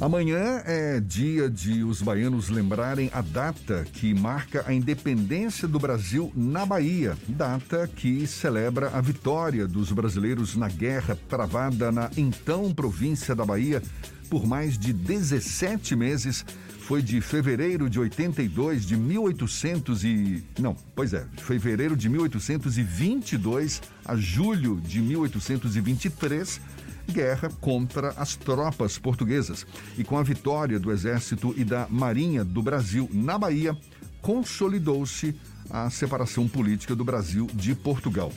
Amanhã é dia de os baianos lembrarem a data que marca a independência do Brasil na Bahia, data que celebra a vitória dos brasileiros na guerra travada na então província da Bahia por mais de 17 meses. Foi de fevereiro de 82 de 1800 e não, pois é, fevereiro de 1822 a julho de 1823 guerra contra as tropas portuguesas. E com a vitória do Exército e da Marinha do Brasil na Bahia, consolidou-se a separação política do Brasil de Portugal.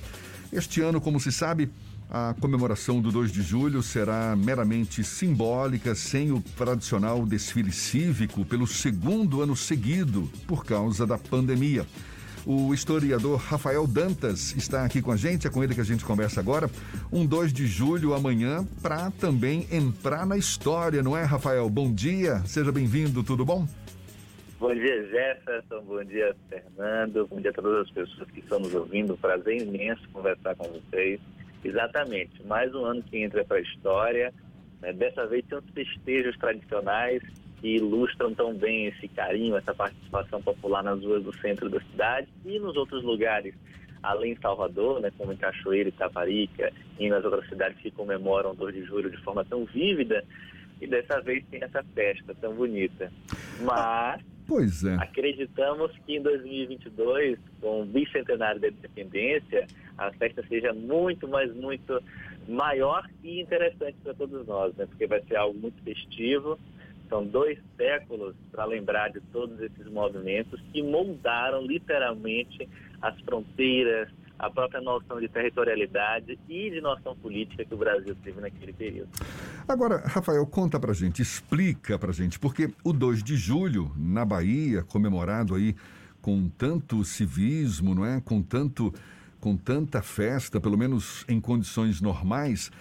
Este ano, como se sabe, a comemoração do 2 de julho será meramente simbólica, sem o tradicional desfile cívico, pelo segundo ano seguido, por causa da pandemia. O historiador Rafael Dantas está aqui com a gente, é com ele que a gente conversa agora. Um 2 de julho amanhã, para também entrar na história, não é, Rafael? Bom dia, seja bem-vindo, tudo bom? Bom dia, Jefferson. Bom dia, Fernando. Bom dia a todas as pessoas que estão nos ouvindo. Prazer imenso conversar com vocês. Exatamente, mais um ano que entra para a história. Né? Dessa vez tem os festejos tradicionais que ilustram tão bem esse carinho, essa participação popular nas ruas do centro da cidade e nos outros lugares, além de Salvador, né, como em Cachoeira e Taparica, e nas outras cidades que comemoram o 2 de julho de forma tão vívida, e dessa vez tem essa festa tão bonita. Mas Pois é. Acreditamos que em 2022, com o bicentenário da independência, a festa seja muito, mas muito maior e interessante para todos nós, né? Porque vai ser algo muito festivo, são dois séculos para lembrar de todos esses movimentos que moldaram literalmente as fronteiras, a própria noção de territorialidade e de noção política que o Brasil teve naquele período. Agora, Rafael, conta pra gente, explica pra gente, porque o 2 de julho, na Bahia, comemorado aí com tanto civismo, não é? Com tanto com tanta festa, pelo menos em condições normais,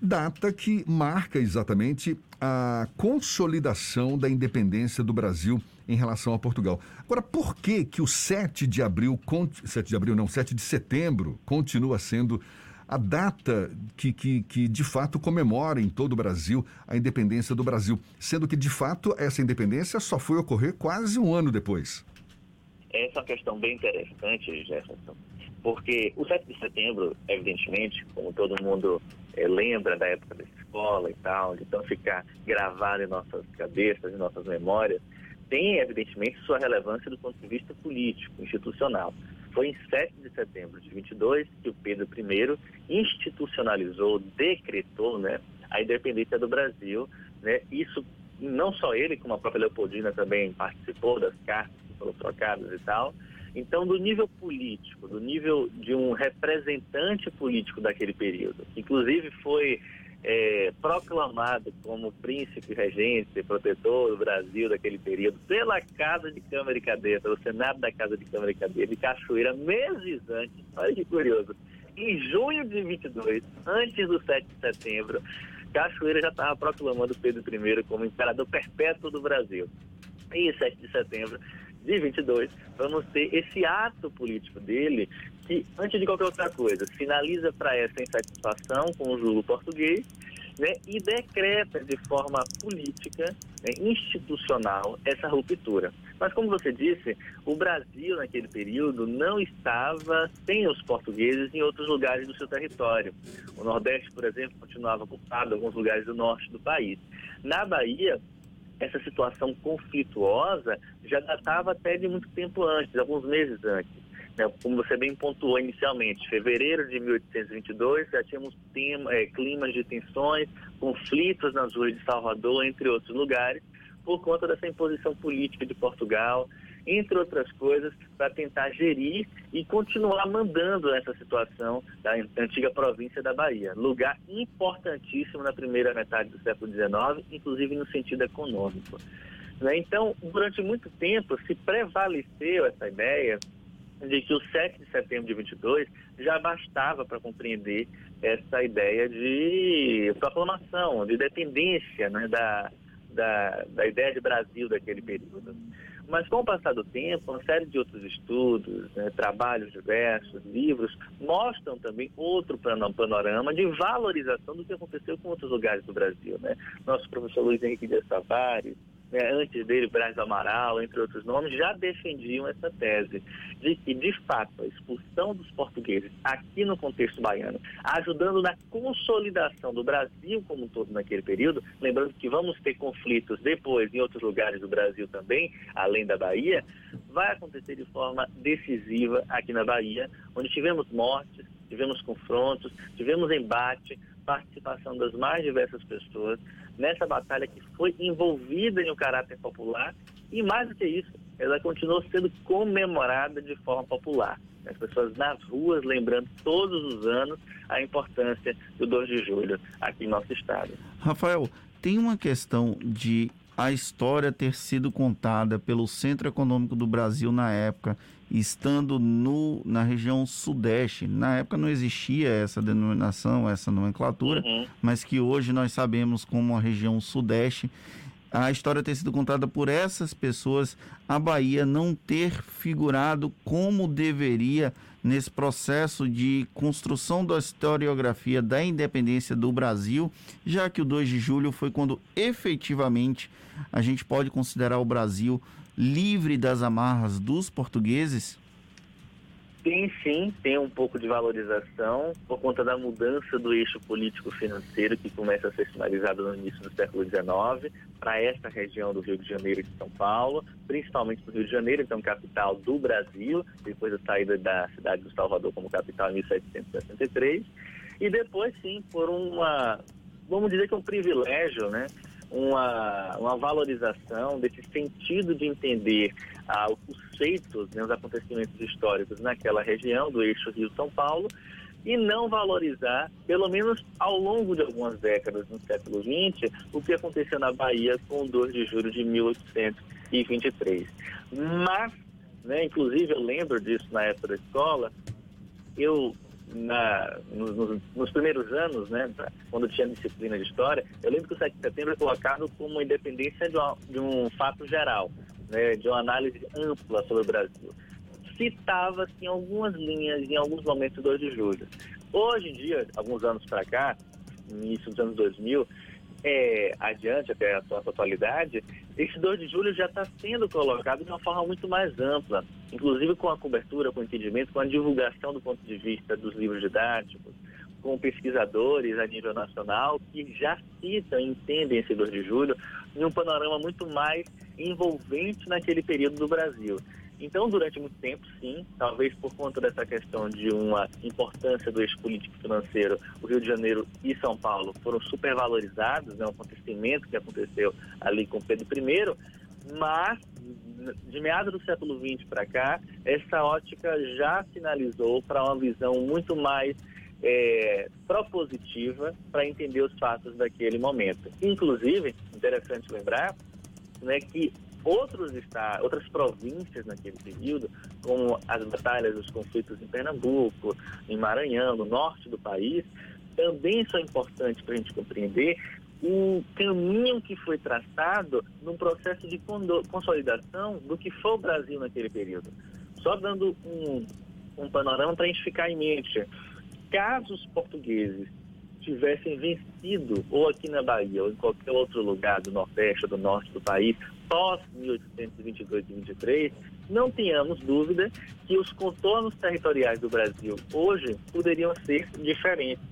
data que marca exatamente a consolidação da independência do Brasil em relação a Portugal. Agora, por que que o 7 de abril, 7 de abril não, 7 de setembro, continua sendo a data que, que, que de fato comemora em todo o Brasil a independência do Brasil, sendo que de fato essa independência só foi ocorrer quase um ano depois? Essa é uma questão bem interessante, Jefferson, porque o 7 de setembro, evidentemente, como todo mundo é, lembra da época da escola e tal, então ficar gravado em nossas cabeças, em nossas memórias, tem evidentemente sua relevância do ponto de vista político, institucional. Foi em 7 de setembro de 22 que o Pedro I institucionalizou, decretou né, a independência do Brasil. Né, isso, não só ele, como a própria Leopoldina também participou das cartas que foram trocadas e tal, então, do nível político, do nível de um representante político daquele período, inclusive foi é, proclamado como príncipe regente, protetor do Brasil daquele período, pela Casa de Câmara e Cadeia, pelo Senado da Casa de Câmara e Cadeia de Cachoeira, meses antes, olha que curioso, em junho de 22, antes do 7 de setembro, Cachoeira já estava proclamando Pedro I como imperador perpétuo do Brasil. E 7 de setembro de 22, vamos ter esse ato político dele que, antes de qualquer outra coisa, finaliza para essa insatisfação com o jugo português né, e decreta de forma política, né, institucional, essa ruptura. Mas, como você disse, o Brasil, naquele período, não estava sem os portugueses em outros lugares do seu território. O Nordeste, por exemplo, continuava ocupado alguns lugares do norte do país. Na Bahia, essa situação conflituosa já datava até de muito tempo antes, alguns meses antes. Né? Como você bem pontuou inicialmente, fevereiro de 1822 já tínhamos é, climas de tensões, conflitos nas ruas de Salvador, entre outros lugares, por conta dessa imposição política de Portugal, entre outras coisas, para tentar gerir e continuar mandando essa situação da antiga província da Bahia. Lugar importantíssimo na primeira metade do século XIX, inclusive no sentido econômico. Né? Então, durante muito tempo, se prevaleceu essa ideia de que o 7 de setembro de 22 já bastava para compreender essa ideia de proclamação, de dependência né, da, da, da ideia de Brasil daquele período. Mas com o passar do tempo, uma série de outros estudos, né, trabalhos diversos, livros, mostram também outro panorama de valorização do que aconteceu com outros lugares do Brasil. Né? Nosso professor Luiz Henrique Dias Tavares, né, antes dele, Braz Amaral, entre outros nomes, já defendiam essa tese de que, de fato, a expulsão dos portugueses aqui no contexto baiano, ajudando na consolidação do Brasil como um todo naquele período, lembrando que vamos ter conflitos depois em outros lugares do Brasil também, além da Bahia, vai acontecer de forma decisiva aqui na Bahia, onde tivemos mortes, tivemos confrontos, tivemos embate, participação das mais diversas pessoas nessa batalha que foi envolvida em um caráter popular e mais do que isso, ela continuou sendo comemorada de forma popular. As pessoas nas ruas lembrando todos os anos a importância do 2 de julho aqui em nosso estado. Rafael, tem uma questão de a história ter sido contada pelo Centro Econômico do Brasil na época, estando no, na região sudeste. Na época não existia essa denominação, essa nomenclatura, uhum. mas que hoje nós sabemos como a região sudeste. A história ter sido contada por essas pessoas, a Bahia não ter figurado como deveria nesse processo de construção da historiografia da independência do Brasil, já que o 2 de julho foi quando efetivamente a gente pode considerar o Brasil livre das amarras dos portugueses? Tem sim, tem um pouco de valorização por conta da mudança do eixo político-financeiro que começa a ser sinalizado no início do século XIX para esta região do Rio de Janeiro e de São Paulo, principalmente do Rio de Janeiro, então capital do Brasil, depois da saída da cidade do Salvador como capital em 1763, e depois sim por uma, vamos dizer que um privilégio, né? Uma, uma valorização desse sentido de entender ah, os feitos, né, os acontecimentos históricos naquela região do eixo Rio-São Paulo e não valorizar, pelo menos ao longo de algumas décadas no século XX, o que aconteceu na Bahia com o 2 de julho de 1823. Mas, né, inclusive eu lembro disso na época da escola, eu na, nos, primeiros anos, né, quando tinha disciplina de história, eu lembro que o 7 de setembro é colocado como independência de, uma, de um fato geral, né, de uma análise ampla sobre o Brasil. Citava-se em algumas linhas, em alguns momentos, 2 de julho. Hoje em dia, alguns anos para cá, início dos anos 2000, é, adiante, até a sua atualidade, esse 2 de julho já está sendo colocado de uma forma muito mais ampla, inclusive com a cobertura, com o entendimento, com a divulgação do ponto de vista dos livros didáticos, com pesquisadores a nível nacional que já citam e entendem esse 2 de julho em um panorama muito mais envolvente naquele período do Brasil. Então, durante muito tempo, sim, talvez por conta dessa questão de uma importância do eixo político financeiro, o Rio de Janeiro e São Paulo foram supervalorizados, né, um acontecimento que aconteceu ali com Pedro I, mas de meados do século XX para cá, essa ótica já sinalizou para uma visão muito mais é, propositiva para entender os fatos daquele momento. Inclusive, interessante lembrar né, que outros estados, outras províncias naquele período, como as batalhas, os conflitos em Pernambuco, em Maranhão, no norte do país, também são importantes para a gente compreender o caminho que foi traçado num processo de consolidação do que foi o Brasil naquele período. Só dando um, um panorama para a gente ficar em mente. Caso os portugueses tivessem vencido, ou aqui na Bahia, ou em qualquer outro lugar do Nordeste ou do Norte do país, pós 1822 e 23, não tenhamos dúvida que os contornos territoriais do Brasil hoje poderiam ser diferentes,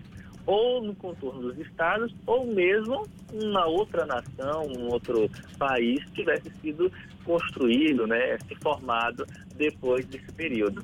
ou no contorno dos estados, ou mesmo uma outra nação, um outro país tivesse sido construído, né, se formado depois desse período.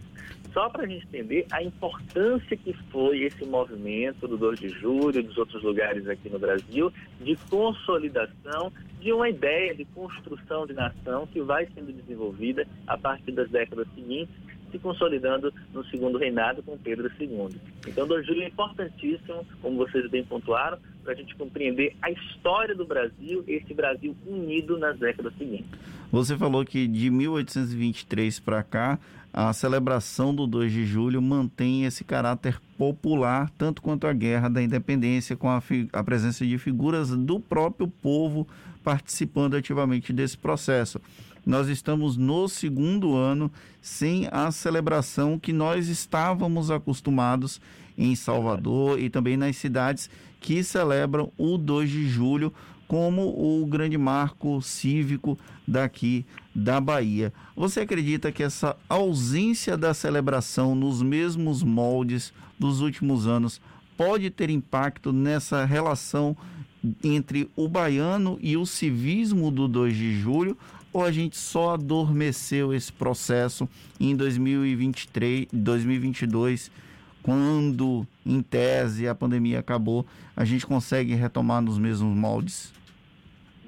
Só para a gente entender a importância que foi esse movimento do 2 de julho e dos outros lugares aqui no Brasil de consolidação de uma ideia de construção de nação que vai sendo desenvolvida a partir das décadas seguintes, se consolidando no segundo reinado com Pedro II. Então, 2 de julho é importantíssimo, como vocês bem pontuaram, para a gente compreender a história do Brasil, esse Brasil unido nas décadas seguintes. Você falou que de 1823 para cá, a celebração do 2 de julho mantém esse caráter popular, tanto quanto a Guerra da Independência, com a, a presença de figuras do próprio povo participando ativamente desse processo nós estamos no segundo ano sem a celebração que nós estávamos acostumados em Salvador e também nas cidades que celebram o 2 de julho como o grande marco cívico daqui da Bahia. Você acredita que essa ausência da celebração nos mesmos moldes dos últimos anos pode ter impacto nessa relação entre o baiano e o civismo do 2 de julho? Ou a gente só adormeceu esse processo em 2023, 2022, quando, em tese, a pandemia acabou, a gente consegue retomar nos mesmos moldes?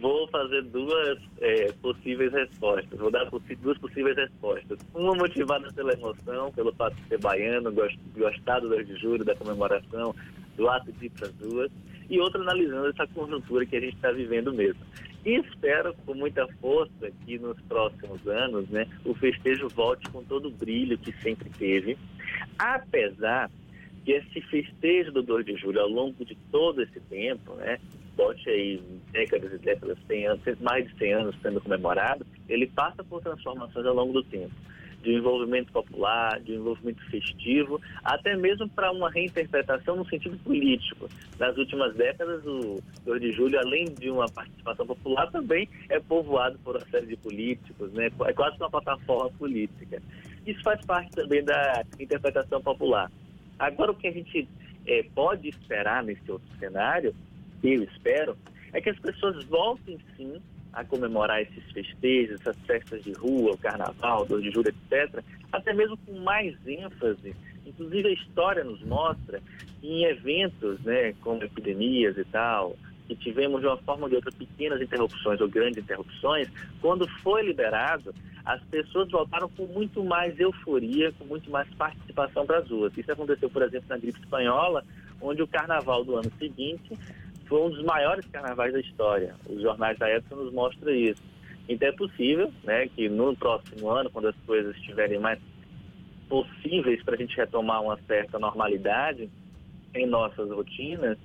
Vou fazer duas é, possíveis respostas. Vou dar duas possíveis respostas. Uma motivada pela emoção, pelo fato de ser baiano, gostar do 2 de julho, da comemoração, do ato de ir para as. E outra analisando essa conjuntura que a gente está vivendo mesmo. E espero com muita força que nos próximos anos né, o festejo volte com todo o brilho que sempre teve, apesar que esse festejo do 2 de julho, ao longo de todo esse tempo, né, bote aí décadas e décadas, 100 anos, mais de 100 anos sendo comemorado, ele passa por transformações ao longo do tempo de envolvimento popular, de envolvimento festivo, até mesmo para uma reinterpretação no sentido político. Nas últimas décadas, o 2 de julho, além de uma participação popular, também é povoado por uma série de políticos, né? é quase uma plataforma política. Isso faz parte também da interpretação popular. Agora, o que a gente é, pode esperar nesse outro cenário, eu espero, é que as pessoas voltem sim a comemorar esses festejos, essas festas de rua, o carnaval, 2 de julho, etc., até mesmo com mais ênfase. Inclusive a história nos mostra em eventos, né, como epidemias e tal, que tivemos de uma forma ou de outra pequenas interrupções ou grandes interrupções, quando foi liberado, as pessoas voltaram com muito mais euforia, com muito mais participação para as ruas. Isso aconteceu, por exemplo, na gripe espanhola, onde o carnaval do ano seguinte foi um dos maiores carnavais da história. Os jornais da época nos mostram isso. Então é possível né, que no próximo ano, quando as coisas estiverem mais possíveis para a gente retomar uma certa normalidade em nossas rotinas,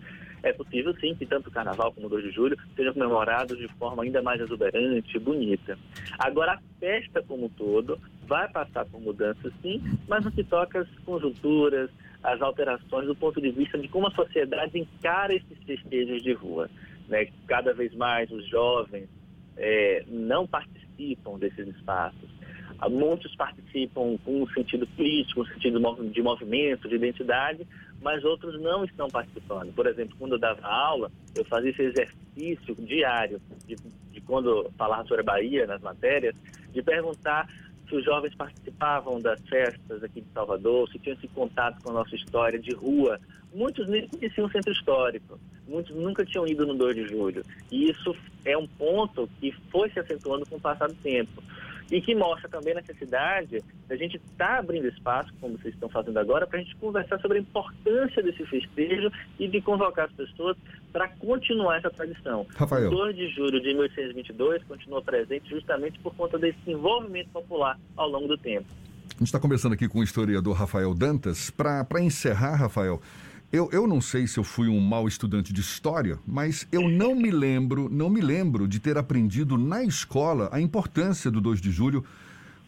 é possível sim que tanto o Carnaval como o 2 de Julho sejam comemorados de forma ainda mais exuberante, bonita. Agora, a festa como um todo vai passar por mudanças sim, mas no que toca às conjunturas, as alterações do ponto de vista de como a sociedade encara esses festejos de rua. Né? Cada vez mais os jovens é, não participam desses espaços. Muitos participam com um sentido político, um sentido de movimento, de identidade, mas outros não estão participando. Por exemplo, quando eu dava aula, eu fazia esse exercício diário de, de quando falava sobre a Bahia nas matérias, de perguntar se os jovens participavam das festas aqui de Salvador, se tinham esse contato com a nossa história de rua. Muitos nem conheciam o centro histórico, muitos nunca tinham ido no 2 de julho. E isso é um ponto que foi se acentuando com o passar do tempo e que mostra também a necessidade da gente estar tá abrindo espaço, como vocês estão fazendo agora, para a gente conversar sobre a importância desse festejo e de convocar as pessoas para continuar essa tradição. Rafael. O 2 de julho de 1822 continua presente justamente por conta desse envolvimento popular ao longo do tempo. A gente está conversando aqui com o historiador Rafael Dantas. Para encerrar, Rafael, eu, eu não sei se eu fui um mau estudante de história, mas eu não me lembro, não me lembro de ter aprendido na escola a importância do 2 de julho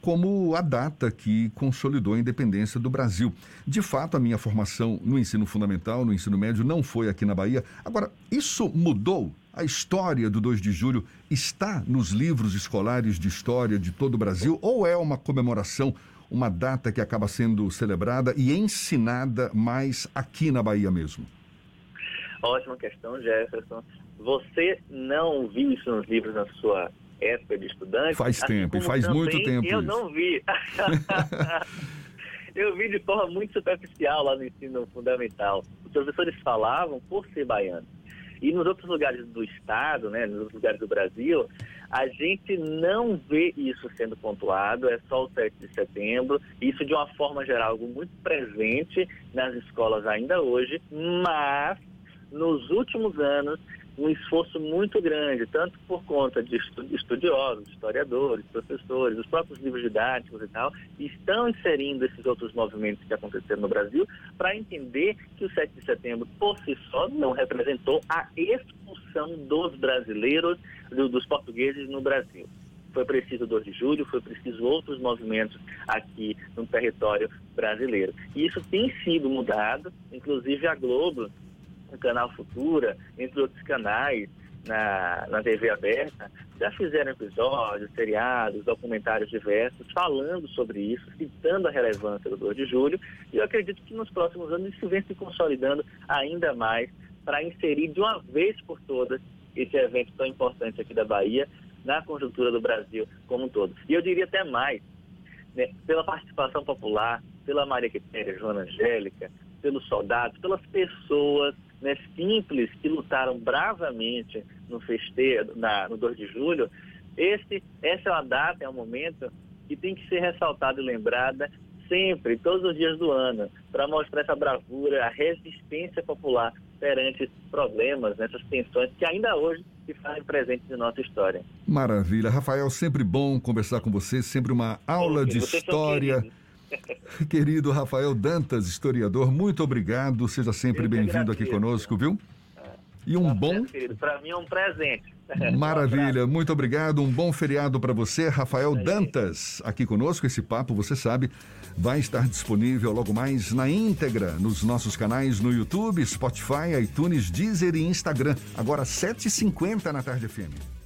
como a data que consolidou a independência do Brasil. De fato, a minha formação no ensino fundamental, no ensino médio, não foi aqui na Bahia. Agora, isso mudou? A história do 2 de julho está nos livros escolares de história de todo o Brasil ou é uma comemoração uma data que acaba sendo celebrada e ensinada mais aqui na Bahia mesmo? Ótima questão, Jefferson. Você não viu isso nos livros na sua época de estudante? Faz assim tempo, faz muito tempo. Eu isso. não vi. eu vi de forma muito superficial lá no ensino fundamental. Os professores falavam por ser baiano. E nos outros lugares do estado, né, nos outros lugares do Brasil, a gente não vê isso sendo pontuado, é só o 7 de setembro. Isso, de uma forma geral, algo muito presente nas escolas ainda hoje, mas nos últimos anos, um esforço muito grande, tanto por conta de estudiosos, historiadores, professores, os próprios livros didáticos e tal, estão inserindo esses outros movimentos que aconteceram no Brasil para entender que o 7 de setembro, por si só, não representou a expulsão dos brasileiros, dos portugueses no Brasil foi preciso 2 de julho, foi preciso outros movimentos aqui no território brasileiro. E isso tem sido mudado, inclusive a Globo o Canal Futura, entre outros canais na, na TV aberta, já fizeram episódios, seriados, documentários diversos falando sobre isso, citando a relevância do 2 de julho, e eu acredito que nos próximos anos isso vem se consolidando ainda mais para inserir de uma vez por todas esse evento tão importante aqui da Bahia na conjuntura do Brasil como um todo. E eu diria até mais, né, pela participação popular, pela Maria Quitéria, Joana Angélica, pelos soldados, pelas pessoas né, simples que lutaram bravamente no festeiro, na, no 2 de julho, esse, essa é uma data, é um momento que tem que ser ressaltada e lembrada sempre, todos os dias do ano, para mostrar essa bravura, a resistência popular perante problemas, né, tensões que ainda hoje se fazem presentes em nossa história. Maravilha. Rafael, sempre bom conversar com você, sempre uma aula de história. Querido Rafael Dantas, historiador, muito obrigado. Seja sempre bem-vindo aqui conosco, viu? E um bom. Para mim é um presente. Maravilha, muito obrigado. Um bom feriado para você, Rafael Dantas, aqui conosco. Esse papo, você sabe, vai estar disponível logo mais na íntegra nos nossos canais no YouTube, Spotify, iTunes, Deezer e Instagram. Agora 7h50 na tarde FM.